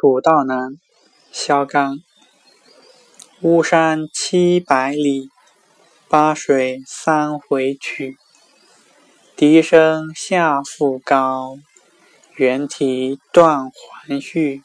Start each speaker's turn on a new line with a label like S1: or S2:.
S1: 蜀道难，萧纲。巫山七百里，巴水三回曲。笛声下复高，猿啼断还续。